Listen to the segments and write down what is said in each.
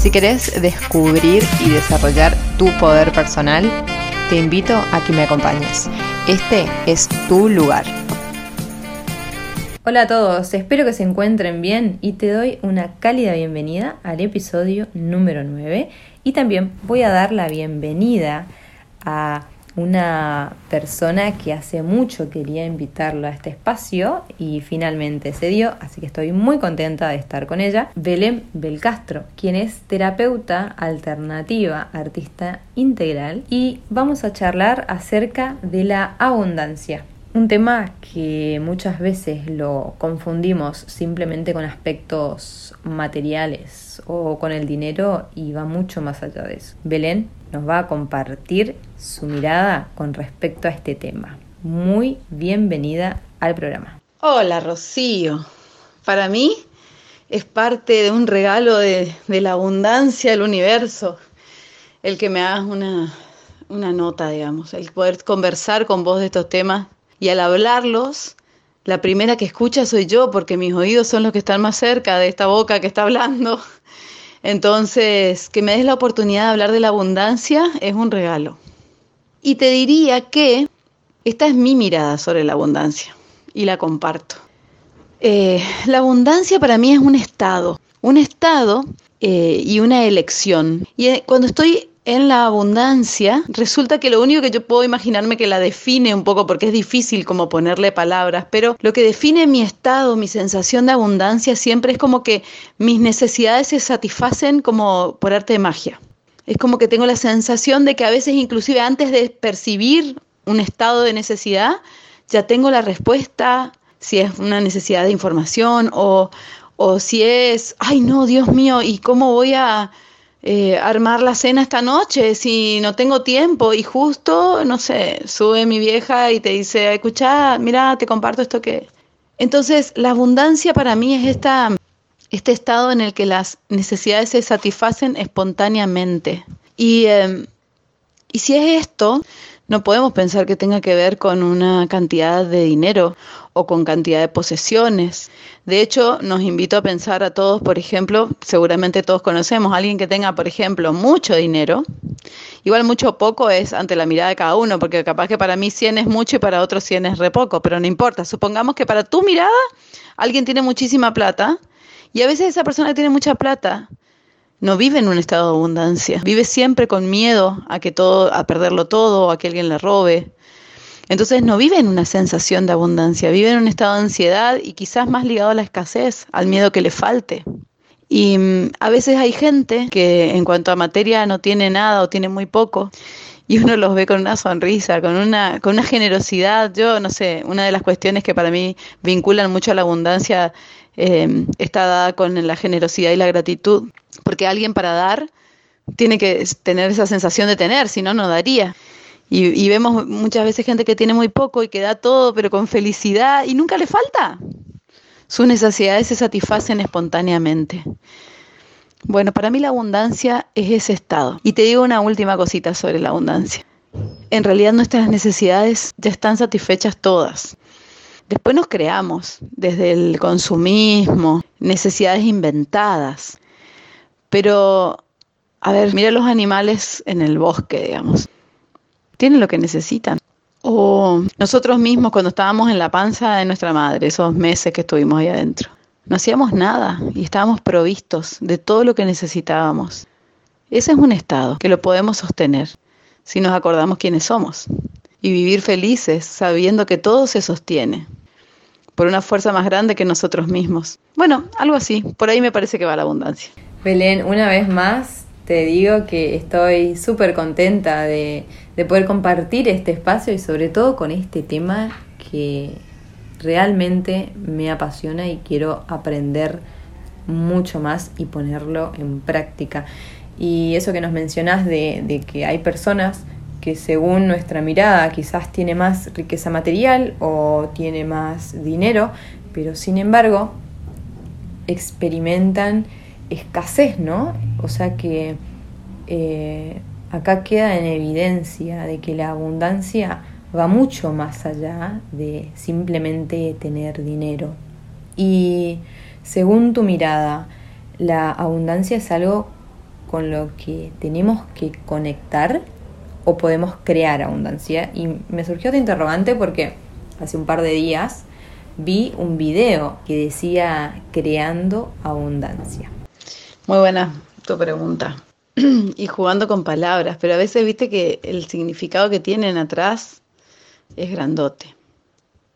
Si querés descubrir y desarrollar tu poder personal, te invito a que me acompañes. Este es tu lugar. Hola a todos, espero que se encuentren bien y te doy una cálida bienvenida al episodio número 9 y también voy a dar la bienvenida a una persona que hace mucho quería invitarlo a este espacio y finalmente se dio, así que estoy muy contenta de estar con ella, Belén Belcastro, quien es terapeuta alternativa, artista integral y vamos a charlar acerca de la abundancia. Un tema que muchas veces lo confundimos simplemente con aspectos materiales o con el dinero y va mucho más allá de eso. Belén nos va a compartir su mirada con respecto a este tema. Muy bienvenida al programa. Hola Rocío, para mí es parte de un regalo de, la abundancia del universo el que me hagas una, una nota, digamos, el poder conversar con vos de estos temas y al hablarlos, la primera que escucha soy yo, porque mis oídos son los que están más cerca de esta boca que está hablando. Entonces, que me des la oportunidad de hablar de la abundancia es un regalo. Y te diría que esta es mi mirada sobre la abundancia y la comparto. Eh, la abundancia para mí es un estado, un estado eh, y una elección. Y eh, cuando estoy en la abundancia, resulta que lo único que yo puedo imaginarme que la define un poco, porque es difícil como ponerle palabras, pero lo que define mi estado, mi sensación de abundancia, siempre es como que mis necesidades se satisfacen como por arte de magia. Es como que tengo la sensación de que a veces inclusive antes de percibir un estado de necesidad, ya tengo la respuesta, si es una necesidad de información o, o si es, ay no, Dios mío, ¿y cómo voy a eh, armar la cena esta noche si no tengo tiempo y justo, no sé, sube mi vieja y te dice, escucha, mira, te comparto esto que... Entonces, la abundancia para mí es esta, este estado en el que las necesidades se satisfacen espontáneamente. Y, em, y si es esto, no podemos pensar que tenga que ver con una cantidad de dinero o con cantidad de posesiones. De hecho, nos invito a pensar a todos, por ejemplo, seguramente todos conocemos a alguien que tenga, por ejemplo, mucho dinero. Igual mucho poco es ante la mirada de cada uno, porque capaz que para mí 100 es mucho y para otros 100 es re poco, pero no importa. Supongamos que para tu mirada alguien tiene muchísima plata y a veces esa persona tiene mucha plata no vive en un estado de abundancia, vive siempre con miedo a que todo a perderlo todo, a que alguien le robe entonces no vive en una sensación de abundancia, vive en un estado de ansiedad y quizás más ligado a la escasez, al miedo que le falte. Y mm, a veces hay gente que en cuanto a materia no tiene nada o tiene muy poco y uno los ve con una sonrisa, con una, con una generosidad. Yo no sé, una de las cuestiones que para mí vinculan mucho a la abundancia eh, está dada con la generosidad y la gratitud, porque alguien para dar tiene que tener esa sensación de tener, si no, no daría. Y, vemos muchas veces gente que tiene muy poco y que da todo, pero con felicidad y nunca le falta. Sus necesidades se satisfacen espontáneamente. Bueno, para mí la abundancia es ese estado. Y te digo una última cosita sobre la abundancia. En realidad nuestras necesidades ya están satisfechas todas. Después nos creamos desde el consumismo, necesidades inventadas. Pero, a ver, mira los animales en el bosque, digamos tienen lo que necesitan. O nosotros mismos cuando estábamos en la panza de nuestra madre, esos meses que estuvimos ahí adentro, no hacíamos nada y estábamos provistos de todo lo que necesitábamos. Ese es un estado que lo podemos sostener si nos acordamos quiénes somos y vivir felices sabiendo que todo se sostiene por una fuerza más grande que nosotros mismos. Bueno, algo así, por ahí me parece que va la abundancia. Belén, una vez más te digo que estoy súper contenta de, de poder compartir este espacio y sobre todo con este tema que realmente me apasiona y quiero aprender mucho más y ponerlo en práctica. Y eso que nos mencionás de, que hay personas que según nuestra mirada quizás tiene más riqueza material o tiene más dinero, pero sin embargo experimentan escasez, ¿no? O sea que eh, acá queda en evidencia de que la abundancia va mucho más allá de simplemente tener dinero. Y según tu mirada, ¿la abundancia es algo con lo que tenemos que conectar o podemos crear abundancia? Y me surgió esta interrogante porque hace un par de días vi un video que decía creando abundancia. Muy buena tu pregunta. y jugando con palabras, pero a veces viste que el significado que tienen atrás es grandote.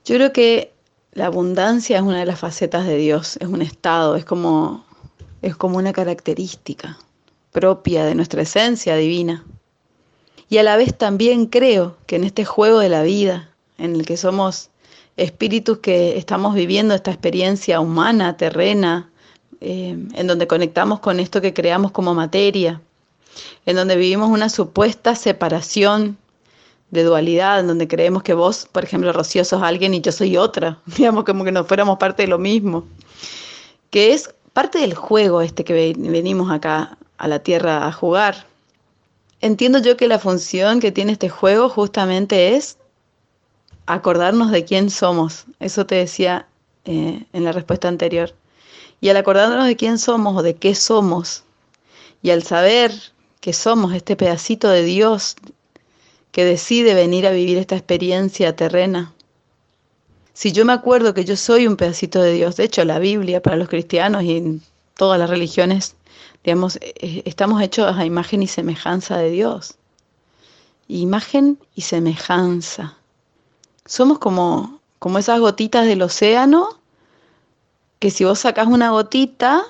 Yo creo que la abundancia es una de las facetas de Dios, es un estado, es como, es como una característica propia de nuestra esencia divina. Y a la vez también creo que en este juego de la vida, en el que somos espíritus que estamos viviendo esta experiencia humana, terrena, eh, en donde conectamos con esto que creamos como materia, en donde vivimos una supuesta separación de dualidad, en donde creemos que vos, por ejemplo, Rocío, sos alguien y yo soy otra, digamos como que no fuéramos parte de lo mismo, que es parte del juego este que venimos acá a la Tierra a jugar. Entiendo yo que la función que tiene este juego justamente es acordarnos de quién somos. Eso te decía eh, en la respuesta anterior. Y al acordarnos de quién somos o de qué somos, y al saber que somos este pedacito de Dios que decide venir a vivir esta experiencia terrena, si yo me acuerdo que yo soy un pedacito de Dios, de hecho la Biblia para los cristianos y en todas las religiones, digamos, eh, estamos hechos a imagen y semejanza de Dios. Imagen y semejanza. Somos como, como esas gotitas del océano, que si vos sacás una gotita,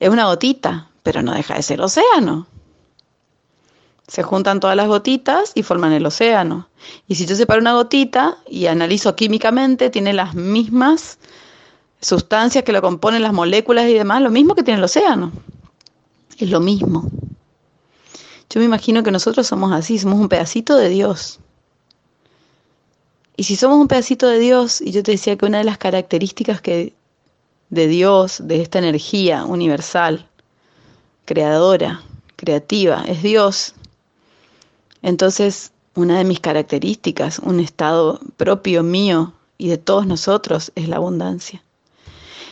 es una gotita, pero no deja de ser océano. Se juntan todas las gotitas y forman el océano. Y si yo separo una gotita y analizo químicamente, tiene las mismas sustancias que lo componen, las moléculas y demás, lo mismo que tiene el océano. Es lo mismo. Yo me imagino que nosotros somos así, somos un pedacito de Dios. Y si somos un pedacito de Dios, y yo te decía que una de las características que de Dios, de esta energía universal, creadora, creativa, es Dios, entonces una de mis características, un estado propio mío y de todos nosotros, es la abundancia.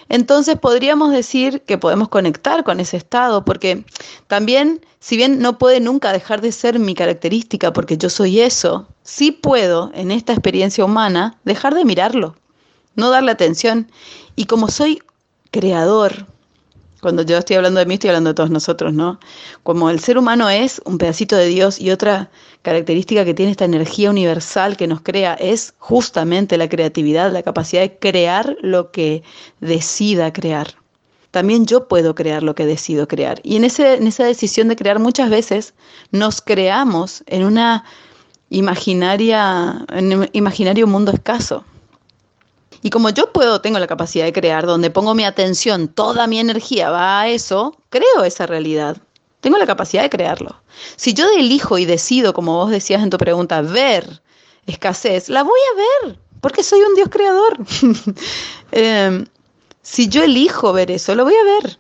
Entonces podríamos decir que podemos conectar con ese estado, porque también, si bien no puede nunca dejar de ser mi característica, porque yo soy eso, sí puedo en esta experiencia humana dejar de mirarlo, no darle atención. Y como soy creador, cuando yo estoy hablando de mí, estoy hablando de todos nosotros, ¿no? Como el ser humano es un pedacito de Dios y otra característica que tiene esta energía universal que nos crea es justamente la creatividad, la capacidad de crear lo que decida crear. También yo puedo crear lo que decido crear. Y en, ese, en esa decisión de crear muchas veces nos creamos en una imaginaria, en un imaginario mundo escaso. Y como yo puedo, tengo la capacidad de crear, donde pongo mi atención, toda mi energía va a eso, creo esa realidad. Tengo la capacidad de crearlo. Si yo elijo y decido, como vos decías en tu pregunta, ver escasez, la voy a ver, porque soy un Dios creador. Em, si yo elijo ver eso, lo voy a ver.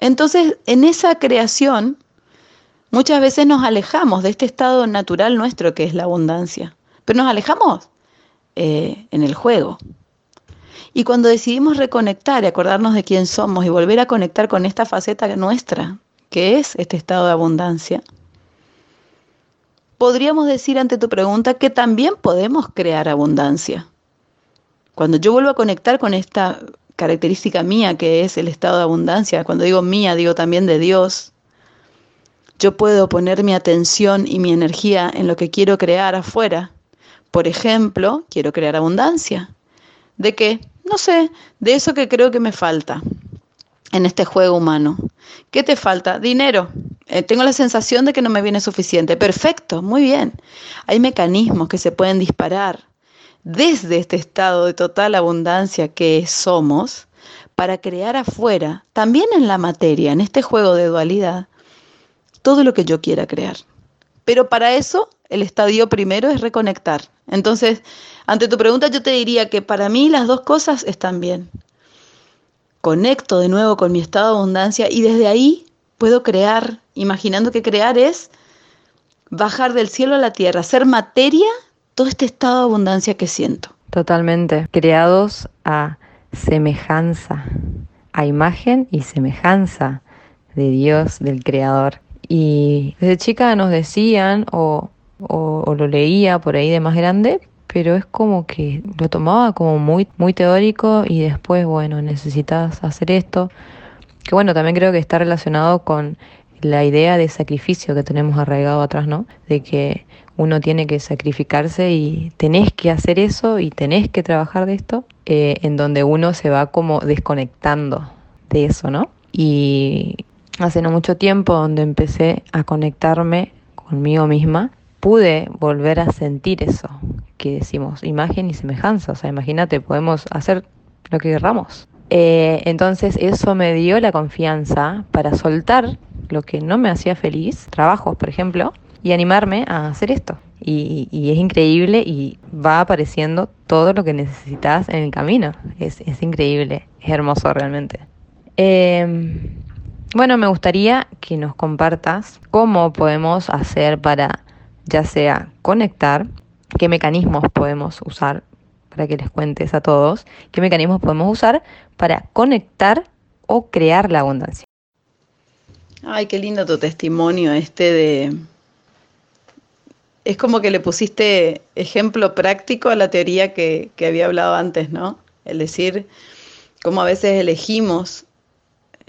Entonces, en esa creación, muchas veces nos alejamos de este estado natural nuestro que es la abundancia, pero nos alejamos eh, en el juego. Y cuando decidimos reconectar y acordarnos de quién somos y volver a conectar con esta faceta nuestra, que es este estado de abundancia, podríamos decir ante tu pregunta que también podemos crear abundancia. Cuando yo vuelvo a conectar con esta característica mía que es el estado de abundancia, cuando digo mía, digo también de Dios, yo puedo poner mi atención y mi energía en lo que quiero crear afuera. Por ejemplo, quiero crear abundancia. ¿De qué? No sé, de eso que creo que me falta en este juego humano. ¿Qué te falta? Dinero. Eh, tengo la sensación de que no me viene suficiente. Perfecto, muy bien. Hay mecanismos que se pueden disparar desde este estado de total abundancia que somos para crear afuera, también en la materia, en este juego de dualidad, todo lo que yo quiera crear. Pero para eso el estadio primero es reconectar. Entonces, ante tu pregunta yo te diría que para mí las dos cosas están bien. Conecto de nuevo con mi estado de abundancia y desde ahí puedo crear, imaginando que crear es bajar del cielo a la tierra, ser materia todo este estado de abundancia que siento. Totalmente, creados a semejanza, a imagen y semejanza de Dios, del Creador. Y desde chica nos decían, o, o, lo leía por ahí de más grande, pero es como que lo tomaba como muy, muy teórico y después, bueno, necesitas hacer esto. Que bueno, también creo que está relacionado con la idea de sacrificio que tenemos arraigado atrás, ¿no? De que uno tiene que sacrificarse y tenés que hacer eso y tenés que trabajar de esto, eh, en donde uno se va como desconectando de eso, ¿no? Y hace no mucho tiempo, donde empecé a conectarme conmigo misma, pude volver a sentir eso que decimos, imagen y semejanza. O sea, imagínate, podemos hacer lo que querramos. Eh, entonces eso me dio la confianza para soltar lo que no me hacía feliz, trabajos por ejemplo, y animarme a hacer esto. Y, es increíble y va apareciendo todo lo que necesitas en el camino. Es, increíble, es hermoso realmente. Em, bueno, me gustaría que nos compartas cómo podemos hacer para ya sea conectar, qué mecanismos podemos usar para que les cuentes a todos, qué mecanismos podemos usar para conectar o crear la abundancia. Ay, qué lindo tu testimonio este de... Es como que le pusiste ejemplo práctico a la teoría que, que había hablado antes, ¿no? El decir cómo a veces elegimos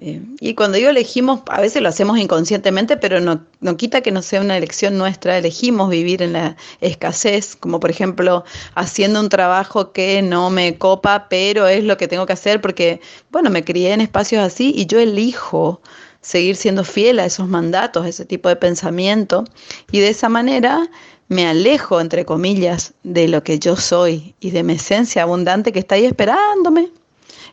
eh, y cuando digo elegimos, a veces lo hacemos inconscientemente, pero no, no, quita que no sea una elección nuestra. Elegimos vivir en la escasez, como por ejemplo haciendo un trabajo que no me copa, pero es lo que tengo que hacer porque, bueno, me crié en espacios así y yo elijo seguir siendo fiel a esos mandatos, ese tipo de pensamiento, y de esa manera me alejo, entre comillas, de lo que yo soy y de mi esencia abundante que está ahí esperándome,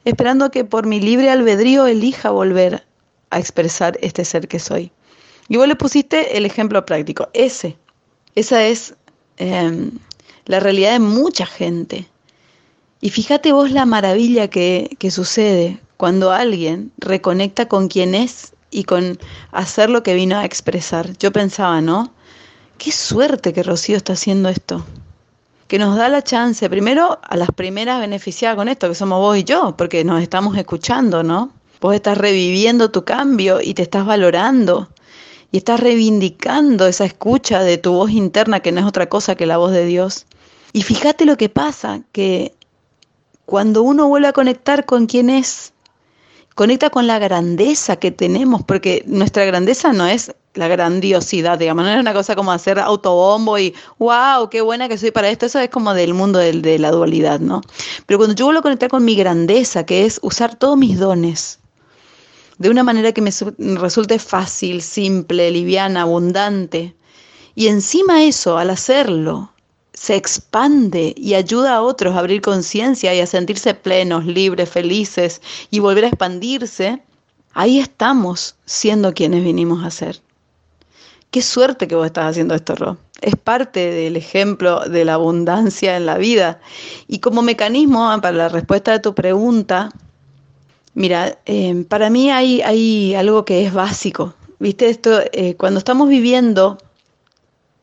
esperando que por mi libre albedrío elija volver a expresar este ser que soy. Y vos le pusiste el ejemplo práctico, ese, esa es em, la realidad de mucha gente. Y fíjate vos la maravilla que, que sucede cuando alguien reconecta con quien es y con hacer lo que vino a expresar. Yo pensaba, ¿no? Qué suerte que Rocío está haciendo esto. Que nos da la chance, primero a las primeras beneficiadas con esto, que somos vos y yo, porque nos estamos escuchando, ¿no? Vos estás reviviendo tu cambio y te estás valorando y estás reivindicando esa escucha de tu voz interna que no es otra cosa que la voz de Dios. Y fíjate lo que pasa, que cuando uno vuelve a conectar con quien es, conecta con la grandeza que tenemos, porque nuestra grandeza no es la grandiosidad, digamos, no es una cosa como hacer autobombo y wow, qué buena que soy para esto, eso es como del mundo de, la dualidad, ¿no? Pero cuando yo vuelvo a conectar con mi grandeza, que es usar todos mis dones, de una manera que me resulte fácil, simple, liviana, abundante, y encima eso, al hacerlo, se expande y ayuda a otros a abrir conciencia y a sentirse plenos, libres, felices y volver a expandirse, ahí estamos siendo quienes vinimos a ser. Qué suerte que vos estás haciendo esto, Ro. Es parte del ejemplo de la abundancia en la vida. Y como mecanismo ah, para la respuesta de tu pregunta, mira, eh, para mí hay, hay, algo que es básico. Viste, esto, eh, cuando estamos viviendo,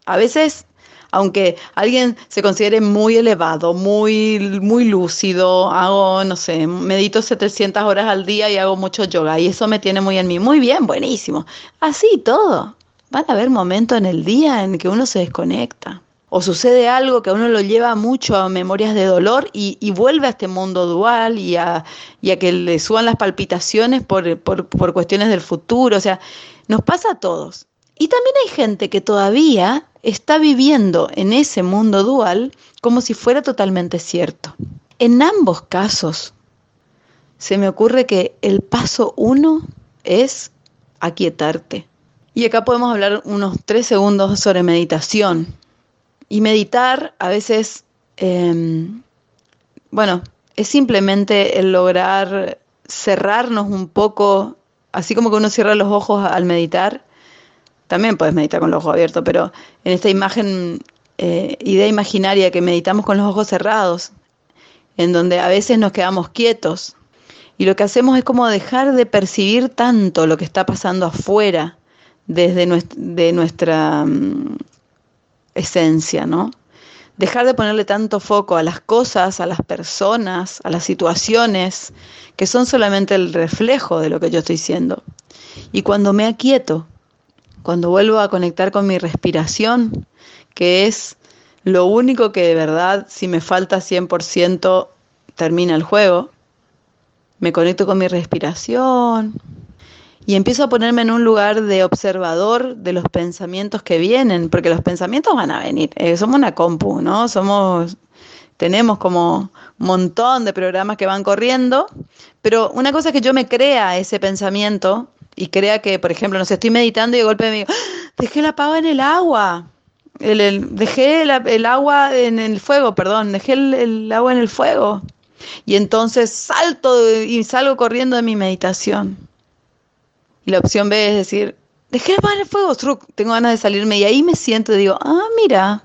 a veces aunque alguien se considere muy elevado, muy, muy lúcido, hago, no sé, medito 700 horas al día y hago mucho yoga y eso me tiene muy en mí. Muy bien, buenísimo. Así todo. Van a haber momentos en el día en que uno se desconecta. O sucede algo que a uno lo lleva mucho a memorias de dolor y, vuelve a este mundo dual y a, que le suban las palpitaciones por, por cuestiones del futuro. O sea, nos pasa a todos. Y también hay gente que todavía está viviendo en ese mundo dual como si fuera totalmente cierto. En ambos casos, se me ocurre que el paso uno es aquietarte. Y acá podemos hablar unos tres segundos sobre meditación. Y meditar a veces, em, bueno, es simplemente el lograr cerrarnos un poco, así como que uno cierra los ojos al meditar, también puedes meditar con los ojos abiertos, pero en esta imagen, eh, idea imaginaria que meditamos con los ojos cerrados, en donde a veces nos quedamos quietos. Y lo que hacemos es como dejar de percibir tanto lo que está pasando afuera desde nuestra, mm, esencia, ¿no? Dejar de ponerle tanto foco a las cosas, a las personas, a las situaciones, que son solamente el reflejo de lo que yo estoy siendo. Y cuando me aquieto, cuando vuelvo a conectar con mi respiración, que es lo único que de verdad, si me falta 100%, termina el juego, me conecto con mi respiración, y empiezo a ponerme en un lugar de observador de los pensamientos que vienen, porque los pensamientos van a venir. Eh, somos una compu, ¿no? Somos, tenemos como un montón de programas que van corriendo, pero una cosa es que yo me crea ese pensamiento y crea que, por ejemplo, no sé, estoy meditando y de golpe me digo, ¡Ah! dejé la pava en el agua. El, dejé el agua en el fuego, perdón, dejé el agua en el fuego. Y entonces salto y salgo corriendo de mi meditación. Y la opción B es decir, dejé el fuego, tengo ganas de salirme y ahí me siento y digo, ah, mira,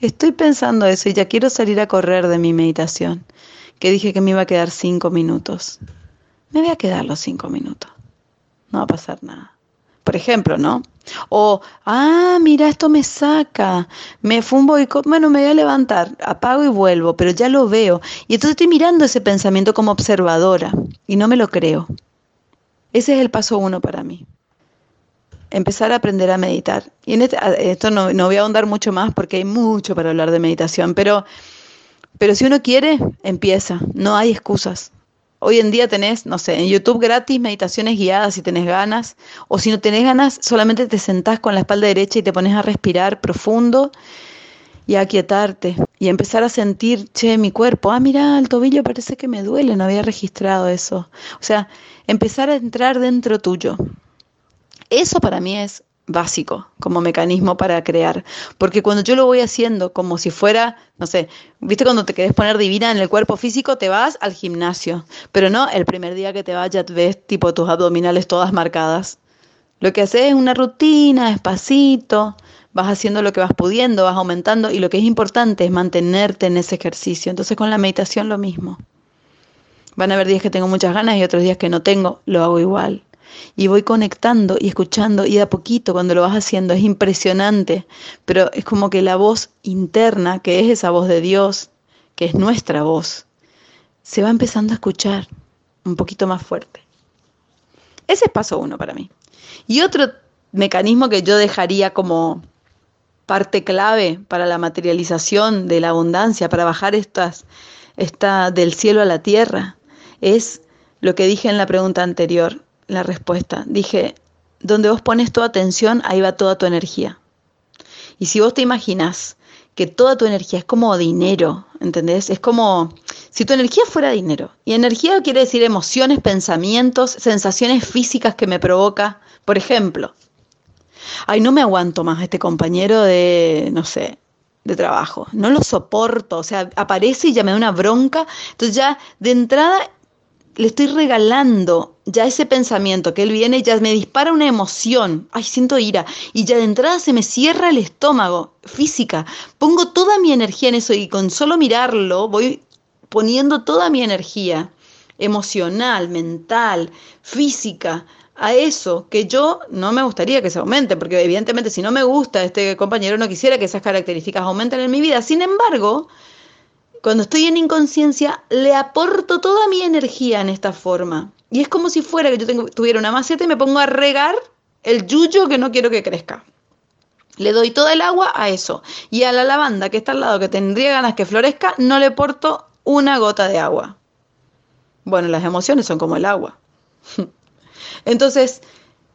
estoy pensando eso y ya quiero salir a correr de mi meditación, que dije que me iba a quedar cinco minutos. Me voy a quedar los cinco minutos. No va a pasar nada. Por ejemplo, ¿no? O, ah, mira, esto me saca, me un boicot, bueno, me voy a levantar, apago y vuelvo, pero ya lo veo. Y entonces estoy mirando ese pensamiento como observadora y no me lo creo. Ese es el paso uno para mí. Empezar a aprender a meditar. Y en este, esto no, voy a ahondar mucho más porque hay mucho para hablar de meditación, pero, pero si uno quiere, empieza. No hay excusas. Hoy en día tenés, no sé, en YouTube gratis meditaciones guiadas si tenés ganas, o si no tenés ganas, solamente te sentás con la espalda derecha y te pones a respirar profundo y a aquietarte y empezar a sentir, che, mi cuerpo, ah, mira, el tobillo parece que me duele, no había registrado eso. O sea, empezar a entrar dentro tuyo. Eso para mí es básico como mecanismo para crear, porque cuando yo lo voy haciendo como si fuera, no sé, viste cuando te querés poner divina en el cuerpo físico, te vas al gimnasio, pero no el primer día que te vayas ves tipo tus abdominales todas marcadas. Lo que haces es una rutina, despacito, vas haciendo lo que vas pudiendo, vas aumentando y lo que es importante es mantenerte en ese ejercicio. Entonces con la meditación lo mismo. Van a haber días que tengo muchas ganas y otros días que no tengo, lo hago igual. Y voy conectando y escuchando y de a poquito cuando lo vas haciendo es impresionante, pero es como que la voz interna, que es esa voz de Dios, que es nuestra voz, se va empezando a escuchar un poquito más fuerte. Ese es paso uno para mí. Y otro mecanismo que yo dejaría como parte clave para la materialización de la abundancia, para bajar estas, esta del cielo a la tierra, es lo que dije en la pregunta anterior, la respuesta. Dije, donde vos pones tu atención, ahí va toda tu energía. Y si vos te imaginas que toda tu energía es como dinero, ¿entendés? Es como si tu energía fuera dinero. Y energía quiere decir emociones, pensamientos, sensaciones físicas que me provoca. Por ejemplo, ay, no me aguanto más este compañero de, no sé, de trabajo. No lo soporto. O sea, aparece y ya me da una bronca. Entonces ya de entrada le estoy regalando ya ese pensamiento que él viene, ya me dispara una emoción, ay, siento ira, y ya de entrada se me cierra el estómago, física, pongo toda mi energía en eso y con solo mirarlo voy poniendo toda mi energía emocional, mental, física, a eso que yo no me gustaría que se aumente, porque evidentemente si no me gusta este compañero no quisiera que esas características aumenten en mi vida. Sin embargo, cuando estoy en inconsciencia, le aporto toda mi energía en esta forma. Y es como si fuera que yo tuviera una maceta y me pongo a regar el yuyo que no quiero que crezca. Le doy toda el agua a eso. Y a la lavanda que está al lado, que tendría ganas que florezca, no le porto una gota de agua. Bueno, las emociones son como el agua. Entonces,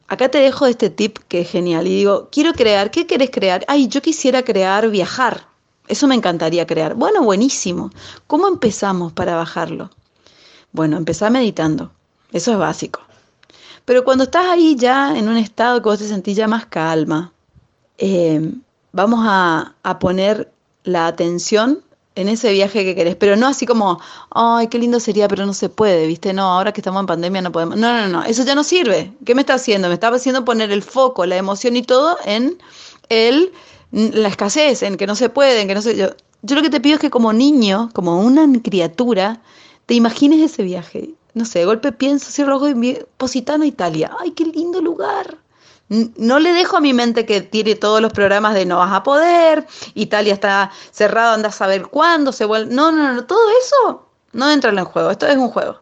acá te dejo este tip que es genial. Y digo, quiero crear, ¿qué querés crear? Ay, yo quisiera crear viajar. Eso me encantaría crear. Bueno, buenísimo. ¿Cómo empezamos para bajarlo? Bueno, empezá meditando. Eso es básico. Pero cuando estás ahí ya en un estado que vos te sentís ya más calma, eh, vamos a, a poner la atención en ese viaje que querés, pero no así como, ay, qué lindo sería, pero no se puede, ¿viste? No, ahora que estamos en pandemia no podemos. No, no, no, eso ya no sirve. ¿Qué me está haciendo? Me está haciendo poner el foco, la emoción y todo en el, la escasez, en que no se puede, en que no se... Yo, yo lo que te pido es que como niño, como una criatura, te imagines ese viaje. No sé, de golpe pienso, cierro los ojos y Positano, Italia. ¡Ay, qué lindo lugar! No le dejo a mi mente que tire todos los programas de no vas a poder, Italia está cerrado, anda a saber cuándo se vuelve. No, no, no, todo eso no entra en el juego, esto es un juego.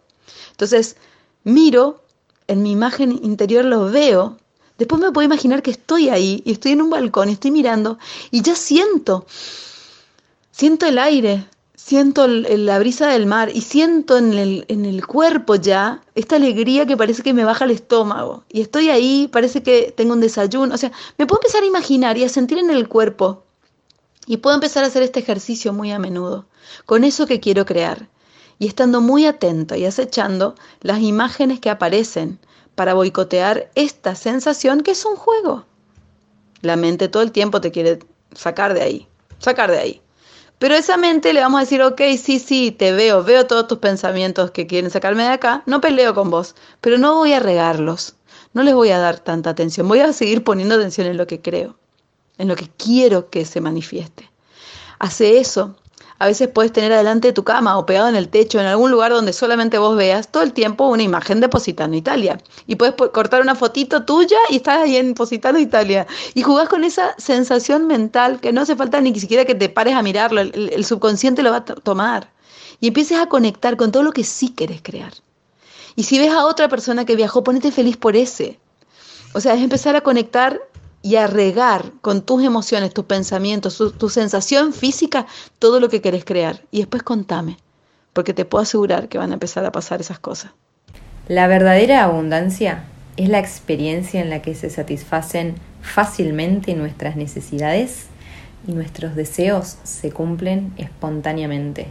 Entonces, miro, en mi imagen interior lo veo, después me puedo imaginar que estoy ahí y estoy en un balcón y estoy mirando y ya siento, siento el aire, siento la brisa del mar y siento en el, en el cuerpo ya esta alegría que parece que me baja el estómago. Y estoy ahí, parece que tengo un desayuno. O sea, me puedo empezar a imaginar y a sentir en el cuerpo. Y puedo empezar a hacer este ejercicio muy a menudo, con eso que quiero crear. Y estando muy atento y acechando las imágenes que aparecen para boicotear esta sensación que es un juego. La mente todo el tiempo te quiere sacar de ahí, sacar de ahí. Pero esa mente le vamos a decir, ok, sí, sí, te veo, veo todos tus pensamientos que quieren sacarme de acá, no peleo con vos, pero no voy a regarlos, no les voy a dar tanta atención, voy a seguir poniendo atención en lo que creo, en lo que quiero que se manifieste. Hace eso a veces puedes tener adelante de tu cama o pegado en el techo, en algún lugar donde solamente vos veas todo el tiempo una imagen de Positano Italia. Y puedes cortar una fotito tuya y estás ahí en Positano Italia. Y jugás con esa sensación mental que no hace falta ni siquiera que te pares a mirarlo, el, subconsciente lo va a tomar. Y empieces a conectar con todo lo que sí querés crear. Y si ves a otra persona que viajó, ponete feliz por ese. O sea, es empezar a conectar y a regar con tus emociones, tus pensamientos, tu, sensación física, todo lo que querés crear. Y después contame, porque te puedo asegurar que van a empezar a pasar esas cosas. La verdadera abundancia es la experiencia en la que se satisfacen fácilmente nuestras necesidades y nuestros deseos se cumplen espontáneamente.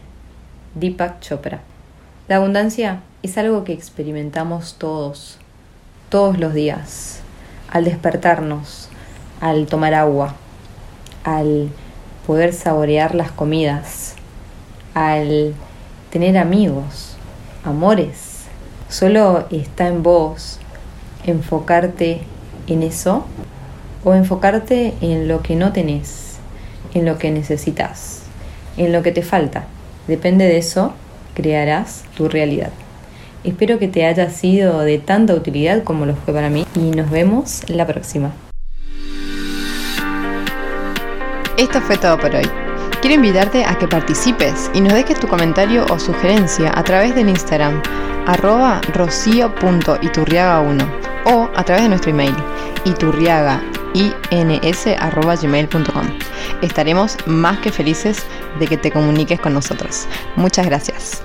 Deepak Chopra. La abundancia es algo que experimentamos todos, todos los días, al despertarnos, al tomar agua, al poder saborear las comidas, al tener amigos, amores. Solo está en vos enfocarte en eso o enfocarte en lo que no tenés, en lo que necesitas, en lo que te falta. Depende de eso, crearás tu realidad. Espero que te haya sido de tanta utilidad como lo fue para mí y nos vemos la próxima. Esto fue todo por hoy. Quiero invitarte a que participes y nos dejes tu comentario o sugerencia a través del Instagram arroba rocio.iturriaga1 o a través de nuestro email iturriagains.gmail.com Estaremos más que felices de que te comuniques con nosotros. Muchas gracias.